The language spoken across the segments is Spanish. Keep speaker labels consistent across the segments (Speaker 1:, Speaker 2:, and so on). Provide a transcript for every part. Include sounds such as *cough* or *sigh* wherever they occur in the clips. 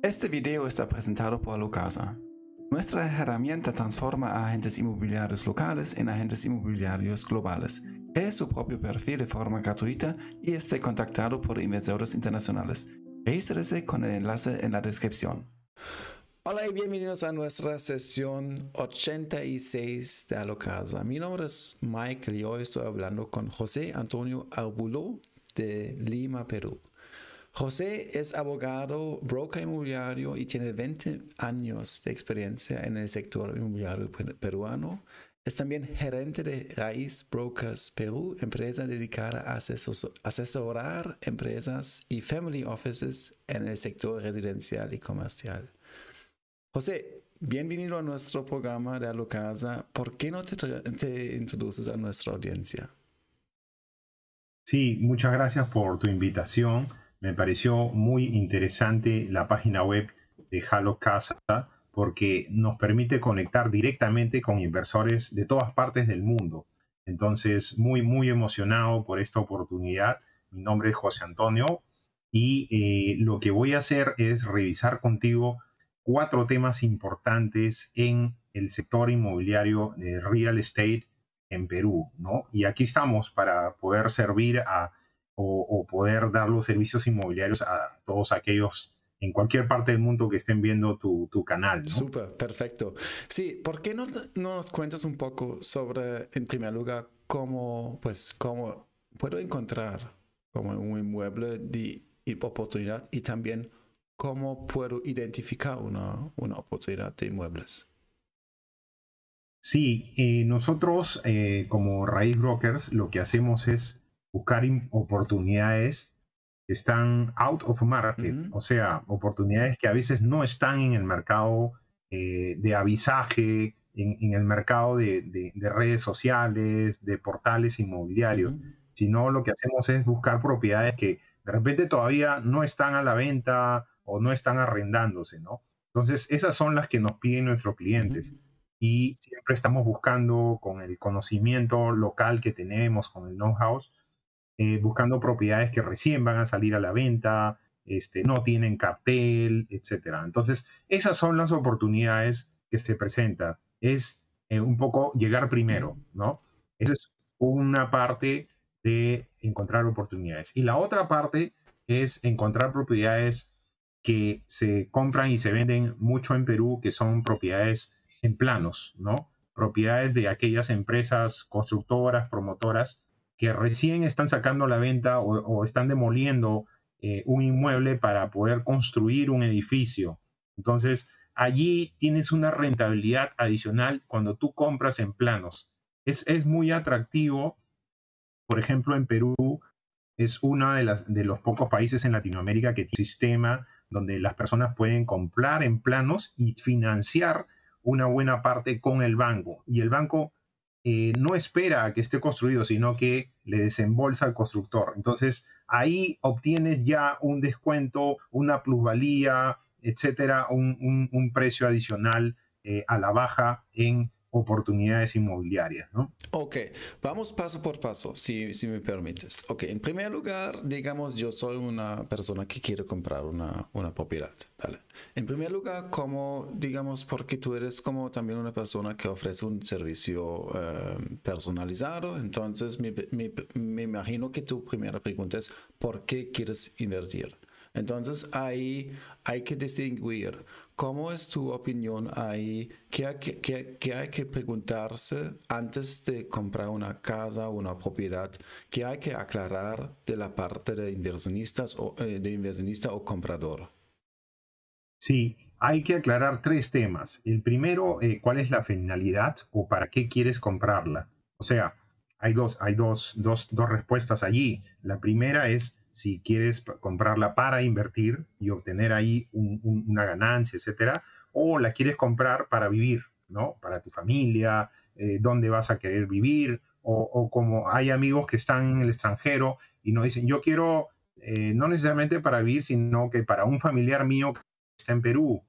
Speaker 1: Este video está presentado por Locasa. Nuestra herramienta transforma a agentes inmobiliarios locales en agentes inmobiliarios globales. Cree su propio perfil de forma gratuita y esté contactado por inversores internacionales. Regístrese con el enlace en la descripción. Hola y bienvenidos a nuestra sesión 86 de Alocasa. Mi nombre es Michael y hoy estoy hablando con José Antonio Arbuló de Lima, Perú. José es abogado, broker inmobiliario y tiene 20 años de experiencia en el sector inmobiliario peruano. Es también gerente de Raíz Brokers Perú, empresa dedicada a asesorar empresas y family offices en el sector residencial y comercial. José, bienvenido a nuestro programa de Alocasa. ¿Por qué no te, te introduces a nuestra audiencia?
Speaker 2: Sí, muchas gracias por tu invitación. Me pareció muy interesante la página web de Halo Casa porque nos permite conectar directamente con inversores de todas partes del mundo. Entonces, muy, muy emocionado por esta oportunidad. Mi nombre es José Antonio y eh, lo que voy a hacer es revisar contigo cuatro temas importantes en el sector inmobiliario de real estate en Perú, ¿no? Y aquí estamos para poder servir a o, poder dar los servicios inmobiliarios a todos aquellos en cualquier parte del mundo que estén viendo tu, tu canal. ¿no?
Speaker 1: Súper, perfecto. Sí, ¿por qué no, no, nos cuentas un poco sobre, en primer lugar, cómo, pues, cómo puedo encontrar como un inmueble de oportunidad y también cómo puedo identificar una, una oportunidad de inmuebles?
Speaker 2: Sí, eh, nosotros eh, como Raíz Brokers lo que hacemos es buscar oportunidades que están out of market, o sea, oportunidades que a veces no están en el mercado eh, de avisaje, en, el mercado de, redes sociales, de portales inmobiliarios, sino lo que hacemos es buscar propiedades que de repente todavía no están a la venta o no están arrendándose, ¿no? Entonces, esas son las que nos piden nuestros clientes. Y siempre estamos buscando con el conocimiento local que tenemos, con el know-how, eh, buscando propiedades que recién van a salir a la venta, este, no tienen cartel, etc. Entonces, esas son las oportunidades que se presentan. Es eh, un poco llegar primero, ¿no? Esa es una parte de encontrar oportunidades. Y la otra parte es encontrar propiedades que se compran y se venden mucho en Perú, que son propiedades en planos, ¿no? Propiedades de aquellas empresas constructoras, promotoras, que recién están sacando a la venta o, están demoliendo eh, un inmueble para poder construir un edificio. Entonces, allí tienes una rentabilidad adicional cuando tú compras en planos. Es, es muy atractivo. Por ejemplo, en Perú es uno de, de los pocos países en Latinoamérica que tiene un sistema donde las personas pueden comprar en planos y financiar una buena parte con el banco. Y el banco eh, no espera a que esté construido, sino que le desembolsa al constructor. Entonces, ahí obtienes ya un descuento, una plusvalía, etcétera, un, precio adicional eh, a la baja en oportunidades inmobiliarias, ¿no?
Speaker 1: Ok, vamos paso por paso, si, si me permites. Ok, en primer lugar, digamos, yo soy una persona que quiere comprar una, una propiedad, ¿vale? En primer lugar, como, digamos, porque tú eres como también una persona que ofrece un servicio eh, personalizado, entonces me, me, me imagino que tu primera pregunta es, ¿por qué quieres invertir? Entonces ahí hay que distinguir cómo es tu opinión ahí, qué hay que, hay que preguntarse antes de comprar una casa o una propiedad, qué hay que aclarar de la parte de inversionistas o eh, de inversionista o comprador.
Speaker 2: Sí, hay que aclarar tres temas. El primero, eh, ¿cuál es la finalidad o para qué quieres comprarla? O sea, hay dos, hay dos, dos, dos respuestas allí. La primera es si quieres comprarla para invertir y obtener ahí una ganancia, etcétera, o la quieres comprar para vivir, ¿no? Para tu familia, eh, dónde vas a querer vivir, o, como hay amigos que están en el extranjero y nos dicen, yo quiero, eh, no necesariamente para vivir, sino que para un familiar mío que está en Perú.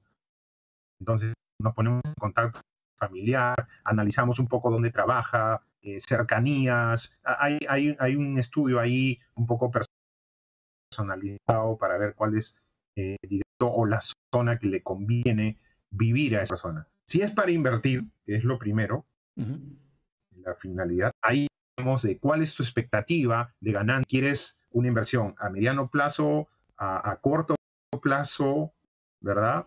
Speaker 2: Entonces nos ponemos en contacto familiar, analizamos un poco dónde trabaja, eh, cercanías. Hay, hay, hay, un estudio ahí un poco personal personalizado para ver cuál es, eh, o la persona que le conviene vivir a esa persona. Si es para invertir, que es lo primero, la finalidad, ahí vemos de cuál es tu expectativa de ganar. ¿Quieres una inversión a mediano plazo, a, a corto plazo, verdad?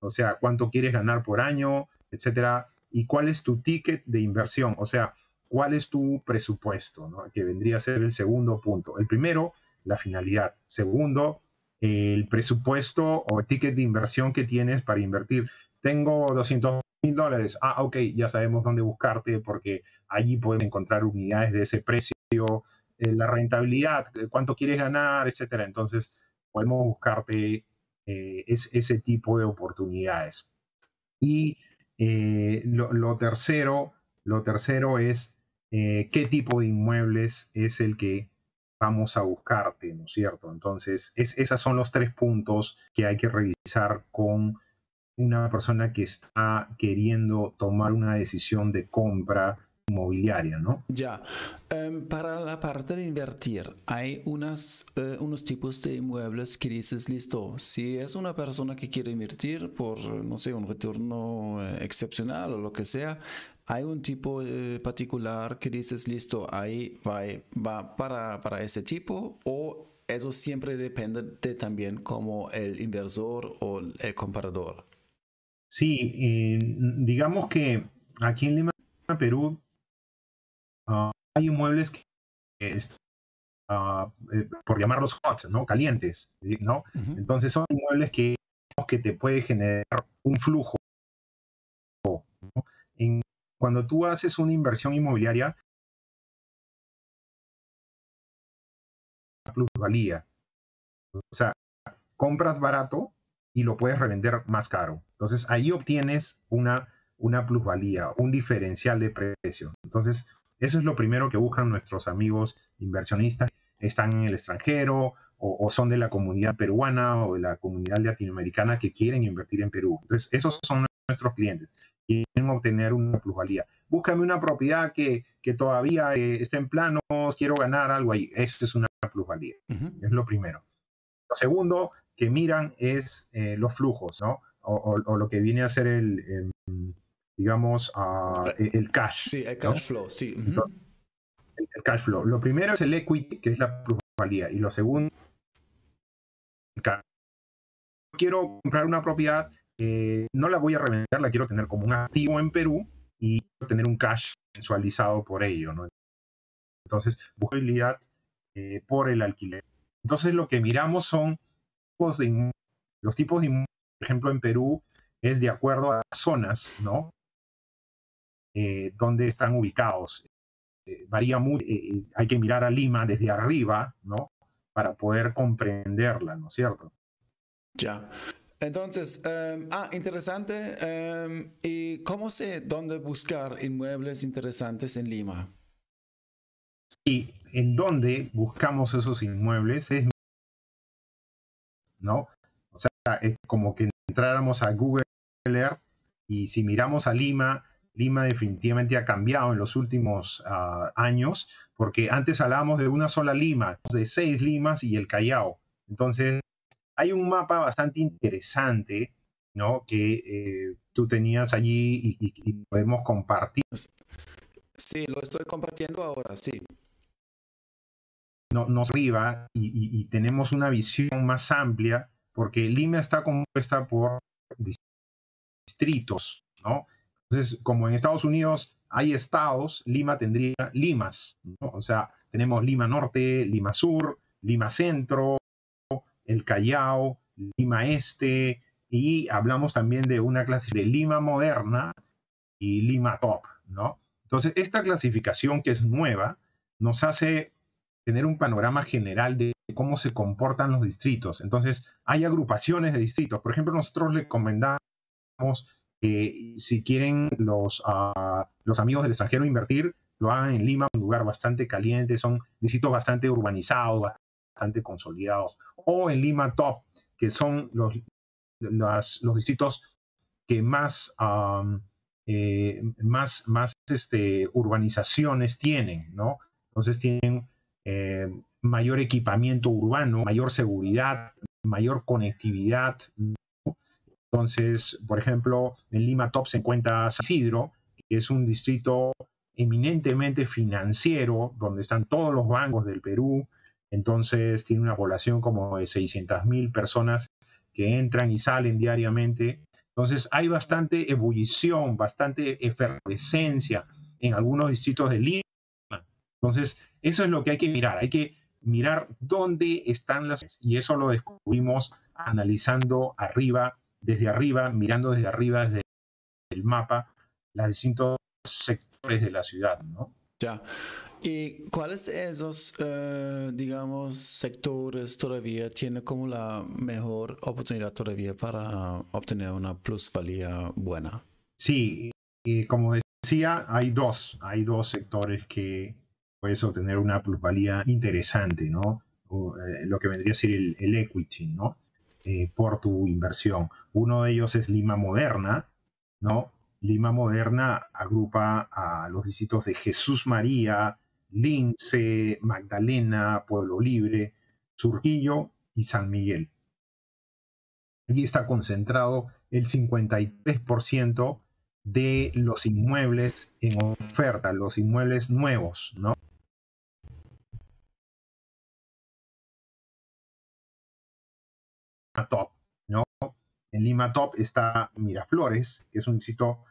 Speaker 2: O sea, cuánto quieres ganar por año, etcétera, y cuál es tu ticket de inversión, o sea, cuál es tu presupuesto, ¿no? que vendría a ser el segundo punto. El primero, la finalidad. Segundo, el presupuesto o ticket de inversión que tienes para invertir. Tengo 200 mil dólares. Ah, ok, ya sabemos dónde buscarte porque allí puedes encontrar unidades de ese precio, eh, la rentabilidad, eh, cuánto quieres ganar, etcétera. Entonces, podemos buscarte eh, ese tipo de oportunidades. Y lo, tercero, lo tercero es qué tipo de inmuebles es el que vamos a buscarte, ¿no es cierto? Entonces, es, esos son los tres puntos que hay que revisar con una persona que está queriendo tomar una decisión de compra inmobiliaria, ¿no?
Speaker 1: Ya, em, para la parte de invertir, hay unas, eh, unos tipos de inmuebles que dices, listo, si es una persona que quiere invertir por, no sé, un retorno eh, excepcional o lo que sea, hay un tipo eh, particular que dices, listo, ahí va, va para, para ese tipo o eso siempre depende de también como el inversor o el comprador.
Speaker 2: Sí, digamos que aquí en Lima, Perú, ah, hay inmuebles que, uh, por llamarlos hot, ¿no? Calientes, ¿no? Entonces son inmuebles que, que te puede generar un flujo. En, cuando tú haces una inversión inmobiliaria, plusvalía. O sea, compras barato y lo puedes revender más caro. Entonces ahí obtienes una, una plusvalía, un diferencial de precio. Entonces, eso es lo primero que buscan nuestros amigos inversionistas. Están en el extranjero o, son de la comunidad peruana o de la comunidad latinoamericana que quieren invertir en Perú. Entonces, esos son nuestros clientes. Quieren obtener una plusvalía. Búscame una propiedad que, que todavía eh, está en planos, quiero ganar algo ahí. Esa es una plusvalía. Es lo primero. Lo segundo que miran es eh, los flujos, ¿no? O, lo que viene a ser el, digamos, uh, el cash.
Speaker 1: Sí, el cash flow, sí.
Speaker 2: el, cash flow. Lo primero es el equity, que es la plusvalía, y lo segundo, el cash. Quiero comprar una propiedad, eh, no la voy a revender, la quiero tener como un activo en Perú y tener un cash mensualizado por ello, ¿no? Entonces, eh, por el alquiler. Entonces, lo que miramos son de los tipos de por ejemplo, en Perú es de acuerdo a zonas, ¿no? Eh, donde están ubicados. Eh, varía mucho, eh, hay que mirar a Lima desde arriba, ¿no? Para poder comprenderla, ¿no es cierto?
Speaker 1: Ya. Entonces, em, ah, interesante. Em, ¿Y cómo sé dónde buscar inmuebles interesantes en Lima?
Speaker 2: Sí, en dónde buscamos esos inmuebles es ¿no? O sea, es como que entráramos a Google Earth y si miramos a Lima, Lima definitivamente ha cambiado en los últimos ah, años, porque antes hablábamos de una sola Lima, de seis Limas y el Callao. Entonces, hay un mapa bastante interesante, ¿no? Que eh, tú tenías allí y, podemos compartir.
Speaker 1: Sí, lo estoy compartiendo ahora, sí.
Speaker 2: No, nos arriba y, tenemos una visión más amplia, porque Lima está compuesta por distritos, ¿no? Entonces, como en Estados Unidos hay estados, Lima tendría limas, ¿no? O sea, tenemos Lima Norte, Lima Sur, Lima Centro, el Callao, Lima Este, y hablamos también de una clase de Lima Moderna y Lima Top, ¿no? Entonces, esta clasificación que es nueva nos hace tener un panorama general de cómo se comportan los distritos. Entonces, hay agrupaciones de distritos. Por ejemplo, nosotros le recomendamos que si quieren los, uh, los amigos del extranjero invertir, lo hagan en Lima, un lugar bastante caliente, son distritos bastante urbanizados, bastante consolidados. O en Lima Top, que son los, los distritos que más, eh, más, más este, urbanizaciones tienen, ¿no? Entonces tienen eh, mayor equipamiento urbano, mayor seguridad, mayor conectividad. Entonces, por ejemplo, en Lima Top se encuentra San Isidro, que es un distrito eminentemente financiero, donde están todos los bancos del Perú. Entonces, tiene una población como de 600 mil personas que entran y salen diariamente. Entonces, hay bastante ebullición, bastante efervescencia en algunos distritos de Lima. Entonces, eso es lo que hay que mirar. Hay que mirar dónde están las... Y eso lo descubrimos analizando arriba desde arriba, mirando desde arriba, desde el mapa, los distintos sectores de la ciudad, ¿no?
Speaker 1: Ya. ¿Y cuáles de esos, eh, digamos, sectores todavía tiene como la mejor oportunidad todavía para obtener una plusvalía buena?
Speaker 2: Sí, como decía, hay dos, hay dos sectores que puedes obtener una plusvalía interesante, ¿no? Eh, lo que vendría a ser el, el equity, ¿no? Eh, por tu inversión. Uno de ellos es Lima Moderna, ¿no? Lima Moderna agrupa a los distritos de Jesús María, Lince, Magdalena, Pueblo Libre, Surquillo y San Miguel. Allí está concentrado el 53% de los inmuebles en oferta, los inmuebles nuevos, ¿no? Top, ¿no? En Lima Top está Miraflores, que es un sitio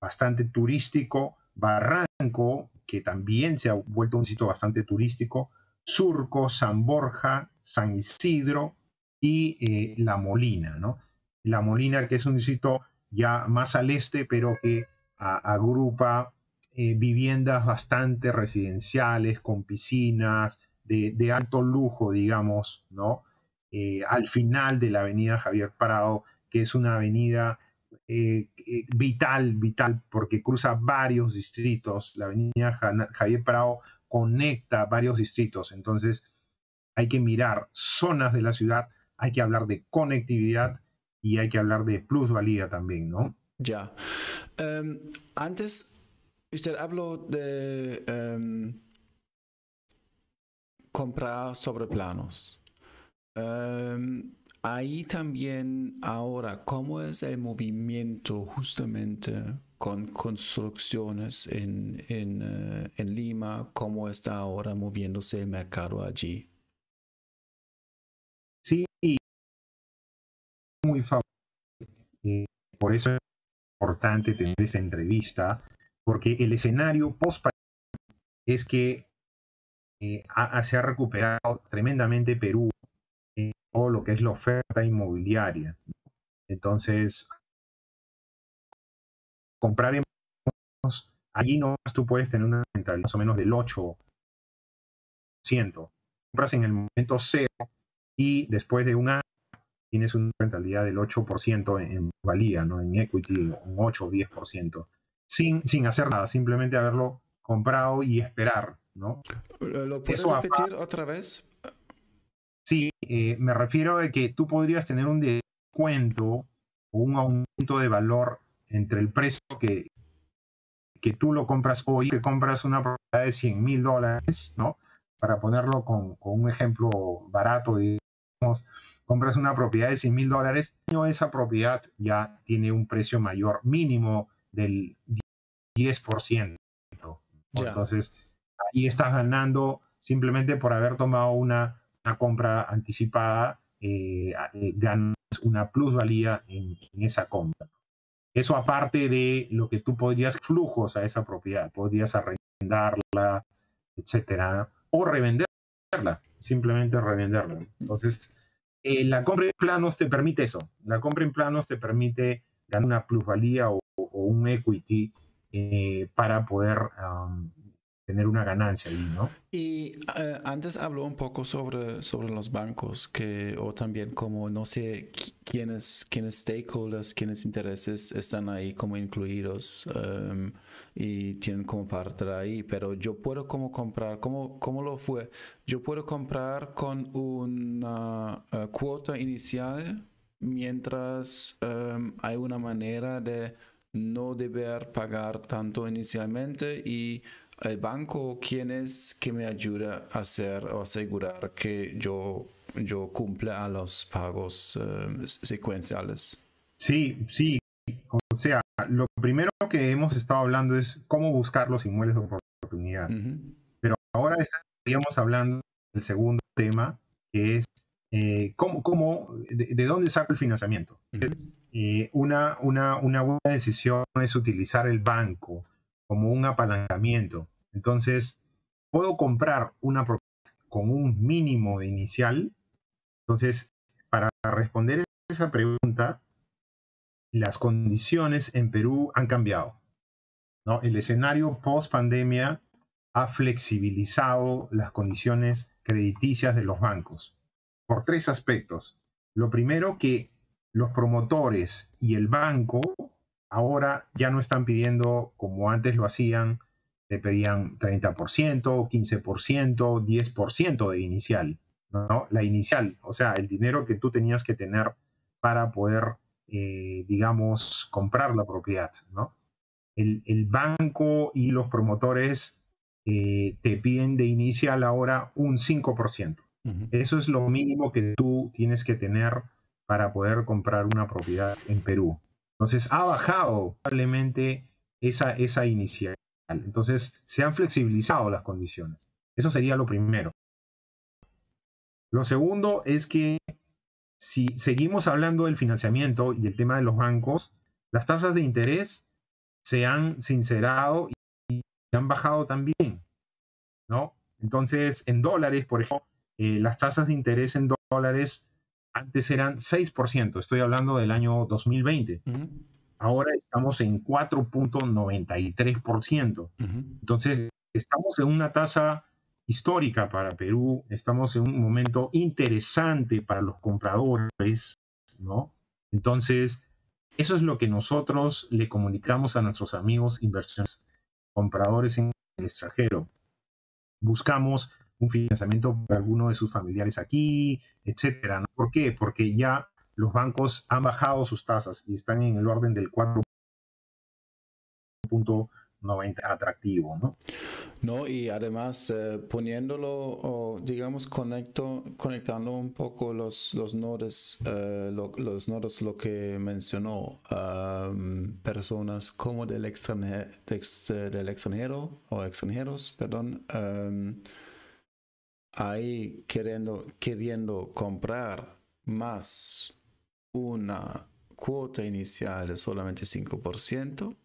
Speaker 2: bastante turístico, Barranco, que también se ha vuelto un sitio bastante turístico, Surco, San Borja, San Isidro y eh, La Molina, ¿no? La Molina, que es un sitio ya más al este, pero que agrupa eh, viviendas bastante residenciales, con piscinas, de, de alto lujo, digamos, ¿no? Eh, al final de la avenida Javier Parado, que es una avenida eh, eh, vital, vital, porque cruza varios distritos. La avenida Javier Parado conecta varios distritos. Entonces, hay que mirar zonas de la ciudad, hay que hablar de conectividad y hay que hablar de plusvalía también, ¿no?
Speaker 1: Ya. Em, antes, usted habló de em, comprar sobre planos. Em, ahí también ahora, ¿cómo es el movimiento justamente con construcciones en, en, eh, en Lima? ¿Cómo está ahora moviéndose el mercado allí?
Speaker 2: Sí, muy favorable. Por eso es importante tener esa entrevista, porque el escenario post es que eh, se ha recuperado tremendamente Perú todo lo que es la oferta inmobiliaria. Entonces, comprar en allí no tú puedes tener una rentabilidad más o menos del 8%. Compras en el momento cero y después de un año tienes una rentabilidad del 8% en, valía, ¿no? en equity, un 8 o 10%, sin, sin hacer nada, simplemente haberlo comprado y esperar. ¿no?
Speaker 1: ¿Lo puedes repetir otra vez?
Speaker 2: Eh, me refiero a que tú podrías tener un descuento o un aumento de valor entre el precio que, que tú lo compras hoy, que compras una propiedad de 100 mil dólares, ¿no? Para ponerlo con, un ejemplo barato, digamos, compras una propiedad de 100 mil dólares, esa propiedad ya tiene un precio mayor mínimo del 10%. Entonces, ahí estás ganando simplemente por haber tomado una una compra anticipada, eh, eh, ganas una plusvalía en, esa compra. Eso aparte de lo que tú podrías, flujos a esa propiedad, podrías arrendarla, etcétera, o revenderla, simplemente revenderla. Entonces, eh, la compra en planos te permite eso. La compra en planos te permite ganar una plusvalía o, un equity para poder tener una ganancia ahí, ¿no?
Speaker 1: Y eh, antes habló un poco sobre, sobre los bancos, que, o también como, no sé, quiénes, quiénes stakeholders, quiénes intereses están ahí como incluidos em, y tienen como parte ahí, pero yo puedo como comprar, ¿cómo, cómo lo fue? Yo puedo comprar con una eh, cuota inicial mientras em, hay una manera de no deber pagar tanto inicialmente y el banco quién es que me ayuda a hacer o asegurar que yo, yo cumpla a los pagos eh, secuenciales.
Speaker 2: Sí, sí. O sea, lo primero que hemos estado hablando es cómo buscar los inmuebles de oportunidad. Pero ahora estaríamos hablando del segundo tema, que es eh, cómo, cómo de, dónde saca el financiamiento. Eh, una, una, una buena decisión es utilizar el banco como un apalancamiento. Entonces, puedo comprar una propiedad con un mínimo de inicial. Entonces, para responder esa pregunta, las condiciones en Perú han cambiado. ¿no? El escenario post pandemia ha flexibilizado las condiciones crediticias de los bancos por tres aspectos. Lo primero, que los promotores y el banco ahora ya no están pidiendo como antes lo hacían, te pedían 30%, 15%, 10% de inicial, ¿no? La inicial, o sea, el dinero que tú tenías que tener para poder, eh, digamos, comprar la propiedad, ¿no? El, banco y los promotores eh, te piden de inicial ahora un 5%. Eso es lo mínimo que tú tienes que tener para poder comprar una propiedad en Perú. Entonces ha bajado probablemente esa, esa inicial. Entonces se han flexibilizado las condiciones. Eso sería lo primero. Lo segundo es que si seguimos hablando del financiamiento y el tema de los bancos, las tasas de interés se han sincerado y han bajado también, ¿no? Entonces, en dólares, por ejemplo, eh, las tasas de interés en dólares antes eran 6%, estoy hablando del año 2020. Ahora estamos en 4.93%. Entonces, estamos en una tasa histórica para Perú, estamos en un momento interesante para los compradores, ¿no? Entonces, eso es lo que nosotros le comunicamos a nuestros amigos inversionistas, compradores en el extranjero. Buscamos un financiamiento para alguno de sus familiares aquí, etcétera. ¿Por qué? Porque ya los bancos han bajado sus tasas y están en el orden del 4.90 atractivo, ¿no?
Speaker 1: No, y además eh, poniéndolo, digamos, conecto, conectando un poco los, los nodos, eh, los nodos, lo que mencionó, personas como del extranjero, del extranjero o extranjeros, perdón, ahí queriendo, queriendo comprar más una cuota inicial de solamente 5%,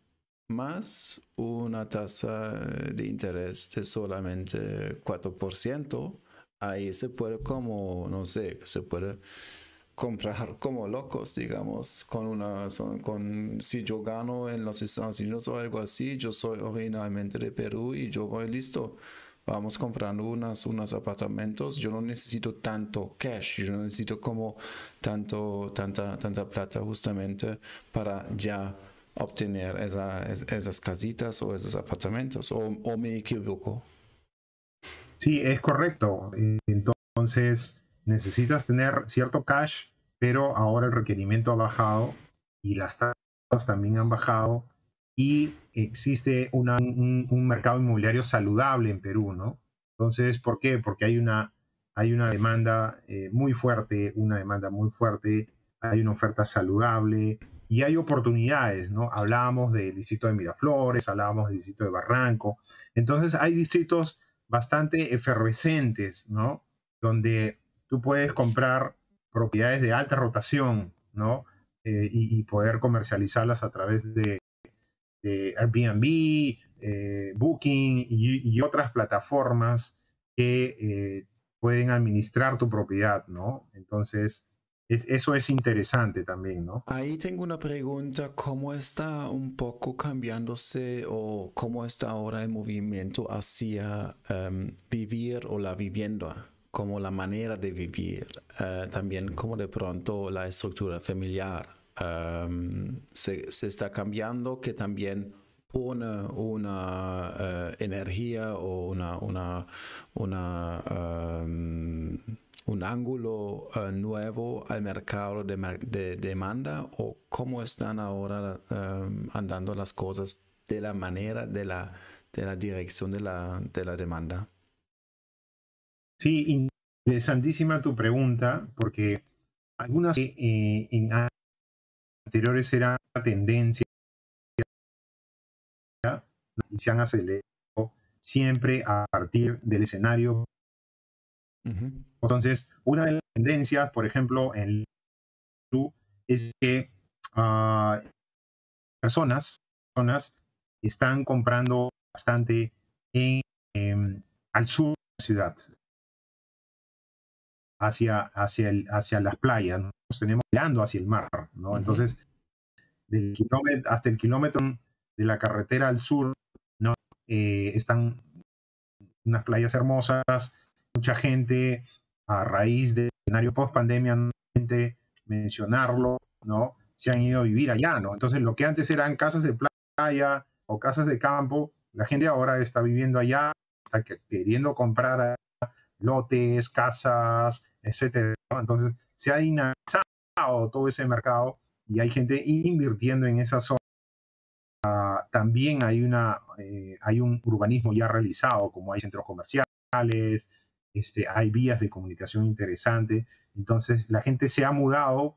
Speaker 1: más una tasa de interés de solamente 4%, ahí se puede como, no sé, se puede comprar como locos, digamos, con una, con, si yo gano en los Estados Unidos o algo así, yo soy originalmente de Perú y yo voy listo vamos comprando unas, unos apartamentos, yo no necesito tanto cash, yo no necesito como tanto, tanta, tanta plata justamente para ya obtener esas casitas o esos apartamentos, o, o me equivoco.
Speaker 2: Sí, es correcto. Entonces, necesitas tener cierto cash, pero ahora el requerimiento ha bajado y las tasas también han bajado y existe un, mercado inmobiliario saludable en Perú, ¿no? Entonces, ¿por qué? Porque hay una, hay una demanda eh, muy fuerte, una demanda muy fuerte, hay una oferta saludable y hay oportunidades, ¿no? Hablábamos del distrito de Miraflores, hablábamos del distrito de Barranco, entonces hay distritos bastante efervescentes, ¿no? Donde tú puedes comprar propiedades de alta rotación, ¿no? Eh, y, poder comercializarlas a través de, de Airbnb, eh, Booking y, otras plataformas que eh, pueden administrar tu propiedad, ¿no? Entonces, eso es interesante también, ¿no?
Speaker 1: Ahí tengo una pregunta, ¿cómo está un poco cambiándose o cómo está ahora el movimiento hacia em, vivir o la vivienda? como la manera de vivir, eh, también como de pronto la estructura familiar se, está cambiando, que también pone una eh, energía o una, una, una un ángulo eh, nuevo al mercado de, demanda o cómo están ahora andando las cosas de la manera de la, de la dirección de la, de la demanda.
Speaker 2: Sí, interesantísima tu pregunta, porque algunas eh, anteriores era tendencia y se han acelerado siempre a partir del escenario. Entonces, una de las tendencias, por ejemplo, en Perú, es que uh, personas, personas están comprando bastante en, em, al sur de la ciudad, hacia, hacia, el, hacia las playas. Tenemos mirando hacia el mar, ¿no? Entonces, del kilómetro, hasta el kilómetro de la carretera al sur, ¿no? Eh, están unas playas hermosas, mucha gente a raíz del escenario post pandemia, mencionarlo, ¿no? Se han ido a vivir allá, ¿no? Entonces, lo que antes eran casas de playa o casas de campo, la gente ahora está viviendo allá, está queriendo comprar lotes, casas, etcétera. Entonces, se ha dinamizado todo ese mercado y hay gente invirtiendo en esa zona. Ah, también hay, una, eh, hay un urbanismo ya realizado, como hay centros comerciales, este, hay vías de comunicación interesantes. Entonces, la gente se ha mudado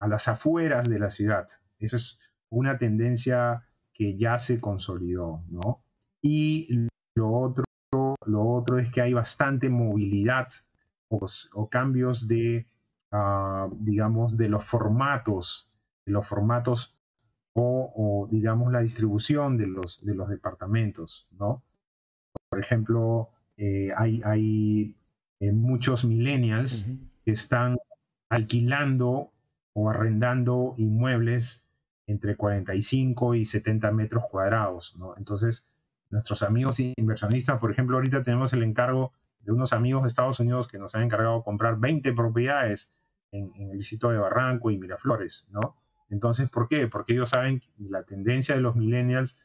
Speaker 2: a las afueras de la ciudad. Eso es una tendencia que ya se consolidó, ¿no? Y lo otro, lo otro es que hay bastante movilidad o, cambios de, ah, digamos, de los formatos, de los formatos o, digamos, la distribución de los, de los departamentos, ¿no? Por ejemplo, eh, hay, hay eh, muchos millennials que están alquilando o arrendando inmuebles entre 45 y 70 metros cuadrados, ¿no? Entonces, nuestros amigos inversionistas, por ejemplo, ahorita tenemos el encargo de unos amigos de Estados Unidos que nos han encargado de comprar 20 propiedades en, el distrito de Barranco y Miraflores, ¿no? Entonces, ¿por qué? Porque ellos saben que la tendencia de los millennials,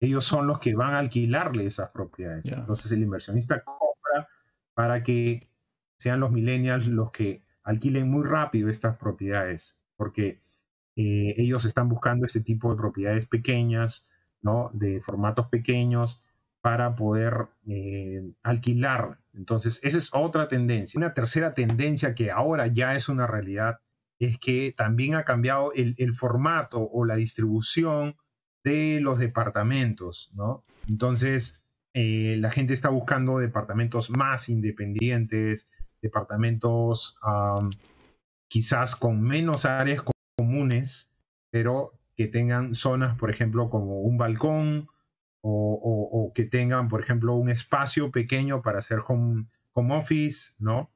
Speaker 2: ellos son los que van a alquilarle esas propiedades. Entonces, el inversionista compra para que sean los millennials los que alquilen muy rápido estas propiedades, porque eh, ellos están buscando este tipo de propiedades pequeñas, ¿no? De formatos pequeños para poder eh, alquilar. Entonces, esa es otra tendencia. Una tercera tendencia que ahora ya es una realidad es que también ha cambiado el, formato o la distribución de los departamentos, ¿no? Entonces, eh, la gente está buscando departamentos más independientes, departamentos quizás con menos áreas comunes, pero que tengan zonas, por ejemplo, como un balcón o, que tengan, por ejemplo, un espacio pequeño para hacer home, office, ¿no?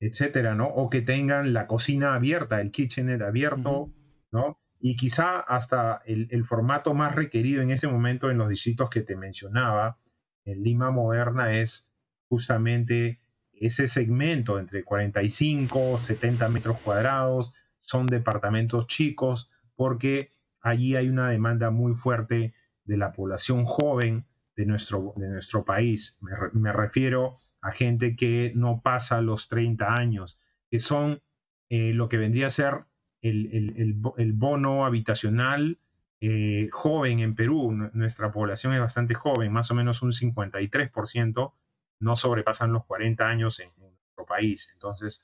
Speaker 2: Etcétera, ¿no? O que tengan la cocina abierta, el kitchener abierto, ¿no? Y quizá hasta el, el, formato más requerido en ese momento en los distritos que te mencionaba, en Lima Moderna, es justamente ese segmento entre 45, 70 metros cuadrados, son departamentos chicos porque allí hay una demanda muy fuerte de la población joven de nuestro, de nuestro país. Me, refiero a gente que no pasa los 30 años, que son eh, lo que vendría a ser el, bono habitacional eh, joven en Perú. Nuestra población es bastante joven, más o menos un 53%, no sobrepasan los 40 años en, nuestro país. Entonces,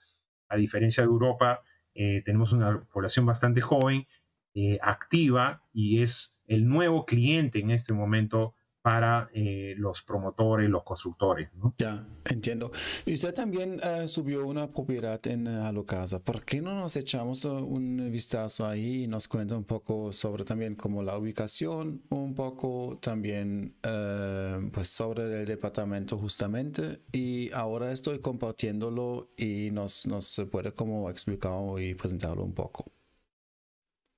Speaker 2: a diferencia de Europa, eh, tenemos una población bastante joven, activa y es el nuevo cliente en este momento para eh, los promotores, los constructores.
Speaker 1: Ya, entiendo. Y usted también eh, subió una propiedad en Alocasa. ¿Por qué no nos echamos un vistazo ahí y nos cuenta un poco sobre también como la ubicación, un poco también pues sobre el departamento justamente? Y ahora estoy compartiéndolo y nos, nos puede como explicar y presentarlo un poco.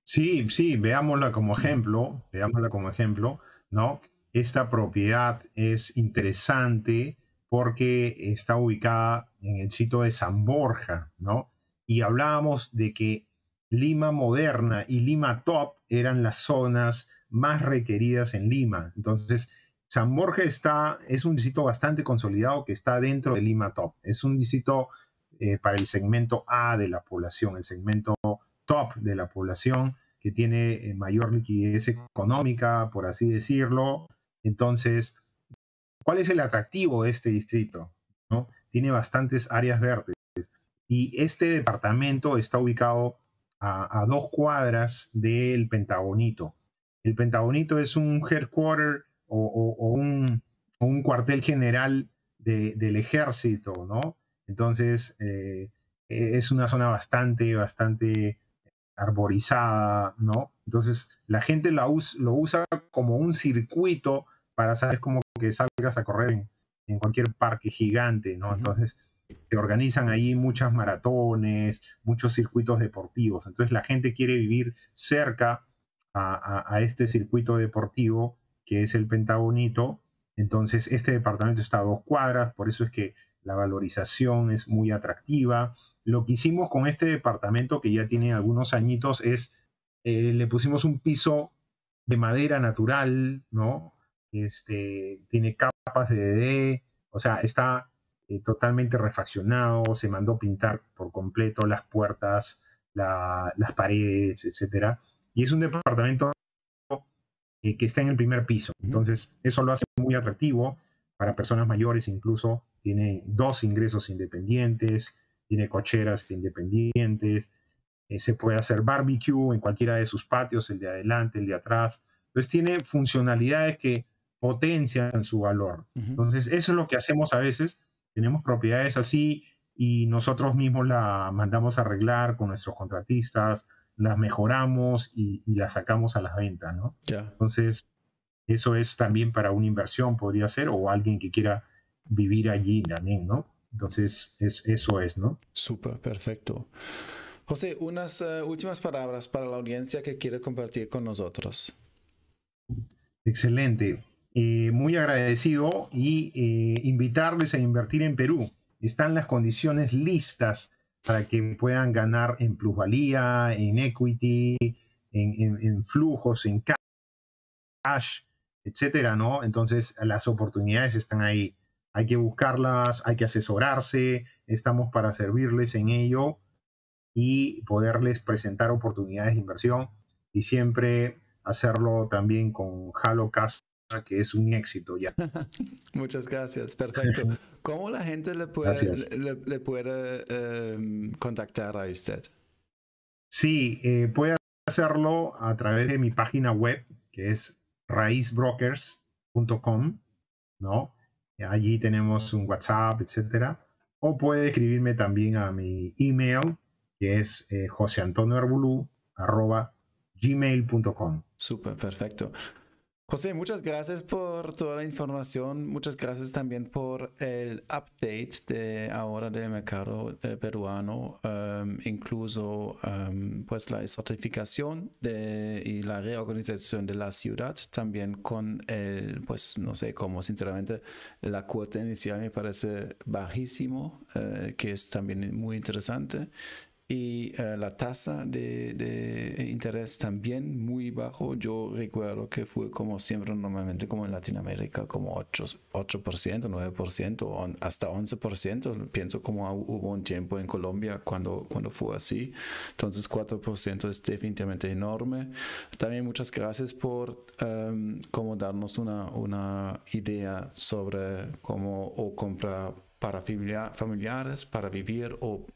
Speaker 2: Sí, sí, veámosla como ejemplo, veámosla como ejemplo, ¿no? Esta propiedad es interesante porque está ubicada en el sitio de San Borja, ¿no? Y hablábamos de que Lima Moderna y Lima Top eran las zonas más requeridas en Lima. Entonces, San Borja está, es un distrito bastante consolidado que está dentro de Lima Top. Es un distrito eh, para el segmento A de la población, el segmento top de la población que tiene eh, mayor liquidez económica, por así decirlo. Entonces, ¿cuál es el atractivo de este distrito? ¿No? Tiene bastantes áreas verdes y este departamento está ubicado a, dos cuadras del Pentagonito. El Pentagonito es un headquarter o, un, cuartel general del ejército, ¿no? Entonces, eh, es una zona bastante, bastante arborizada, ¿no? Entonces, la gente lo usa como un circuito para saber cómo que salgas a correr en, en cualquier parque gigante, ¿no? Entonces, se organizan ahí muchas maratones, muchos circuitos deportivos. Entonces, la gente quiere vivir cerca a, este circuito deportivo que es el Pentagonito. Entonces, este departamento está a dos cuadras, por eso es que la valorización es muy atractiva. Lo que hicimos con este departamento, que ya tiene algunos añitos, es eh, le pusimos un piso de madera natural, ¿no? Este, tiene capas de DD, o sea, está eh, totalmente refaccionado, se mandó pintar por completo las puertas, las paredes, etc. Y es un departamento eh, que está en el primer piso. Entonces, eso lo hace muy atractivo para personas mayores, incluso tiene dos ingresos independientes, tiene cocheras independientes, eh, se puede hacer barbecue en cualquiera de sus patios, el de adelante, el de atrás. Entonces, tiene funcionalidades que potencian su valor. Entonces, eso es lo que hacemos a veces. Tenemos propiedades así y nosotros mismos la mandamos a arreglar con nuestros contratistas, las mejoramos y, las sacamos a la venta, ¿no? Entonces, eso es también para una inversión, podría ser, o alguien que quiera vivir allí también, ¿no? Entonces, es, eso es, ¿no?
Speaker 1: Súper, perfecto. José, unas eh, últimas palabras para la audiencia que quiere compartir con nosotros.
Speaker 2: Excelente. Eh, muy agradecido y eh, invitarles a invertir en Perú. Están las condiciones listas para que puedan ganar en plusvalía, en equity, en, flujos, en cash, etcétera, ¿no? Entonces, las oportunidades están ahí. Hay que buscarlas, hay que asesorarse, estamos para servirles en ello y poderles presentar oportunidades de inversión y siempre hacerlo también con Halo que es un éxito ya. *laughs*
Speaker 1: Muchas gracias, perfecto. *laughs* ¿Cómo la gente le puede, le, puede em, contactar a usted?
Speaker 2: Sí, eh, puede hacerlo a través de mi página web, que es raízbrokers.com, ¿no? Allí tenemos un WhatsApp, etcétera. O puede escribirme también a mi email, que es eh, gmail.com.
Speaker 1: Súper, perfecto. José, muchas gracias por toda la información. Muchas gracias también por el update de ahora del mercado eh, peruano, um, incluso um, pues la certificación de, y la reorganización de la ciudad, también con el, pues no sé cómo, sinceramente, la cuota inicial me parece bajísimo, eh, que es también muy interesante y eh, la tasa de, interés también muy bajo. Yo recuerdo que fue como siempre normalmente como en Latinoamérica, como 8%, 8% 9%, hasta 11%. Pienso como hubo un tiempo en Colombia cuando, cuando fue así. Entonces 4% es definitivamente enorme. También muchas gracias por um, como darnos una, una idea sobre cómo o comprar para familiares, para vivir o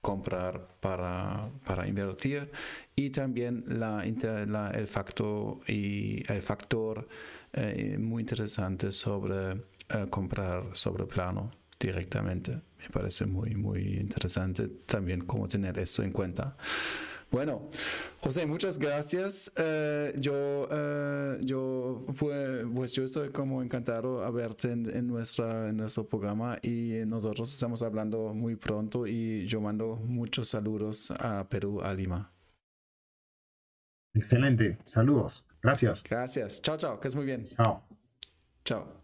Speaker 1: comprar para, para invertir. Y también la, el factor y el factor eh, muy interesante sobre eh, comprar sobre plano directamente. Me parece muy muy interesante también cómo tener esto en cuenta bueno, José, muchas gracias. Eh, yo, eh, yo, pues yo estoy como encantado a verte en, nuestra, en nuestro programa y nosotros estamos hablando muy pronto y yo mando muchos saludos a Perú, a Lima.
Speaker 2: Excelente, saludos. Gracias.
Speaker 1: Gracias. Chao, chao, que es muy bien.
Speaker 2: Chao.
Speaker 1: Chao.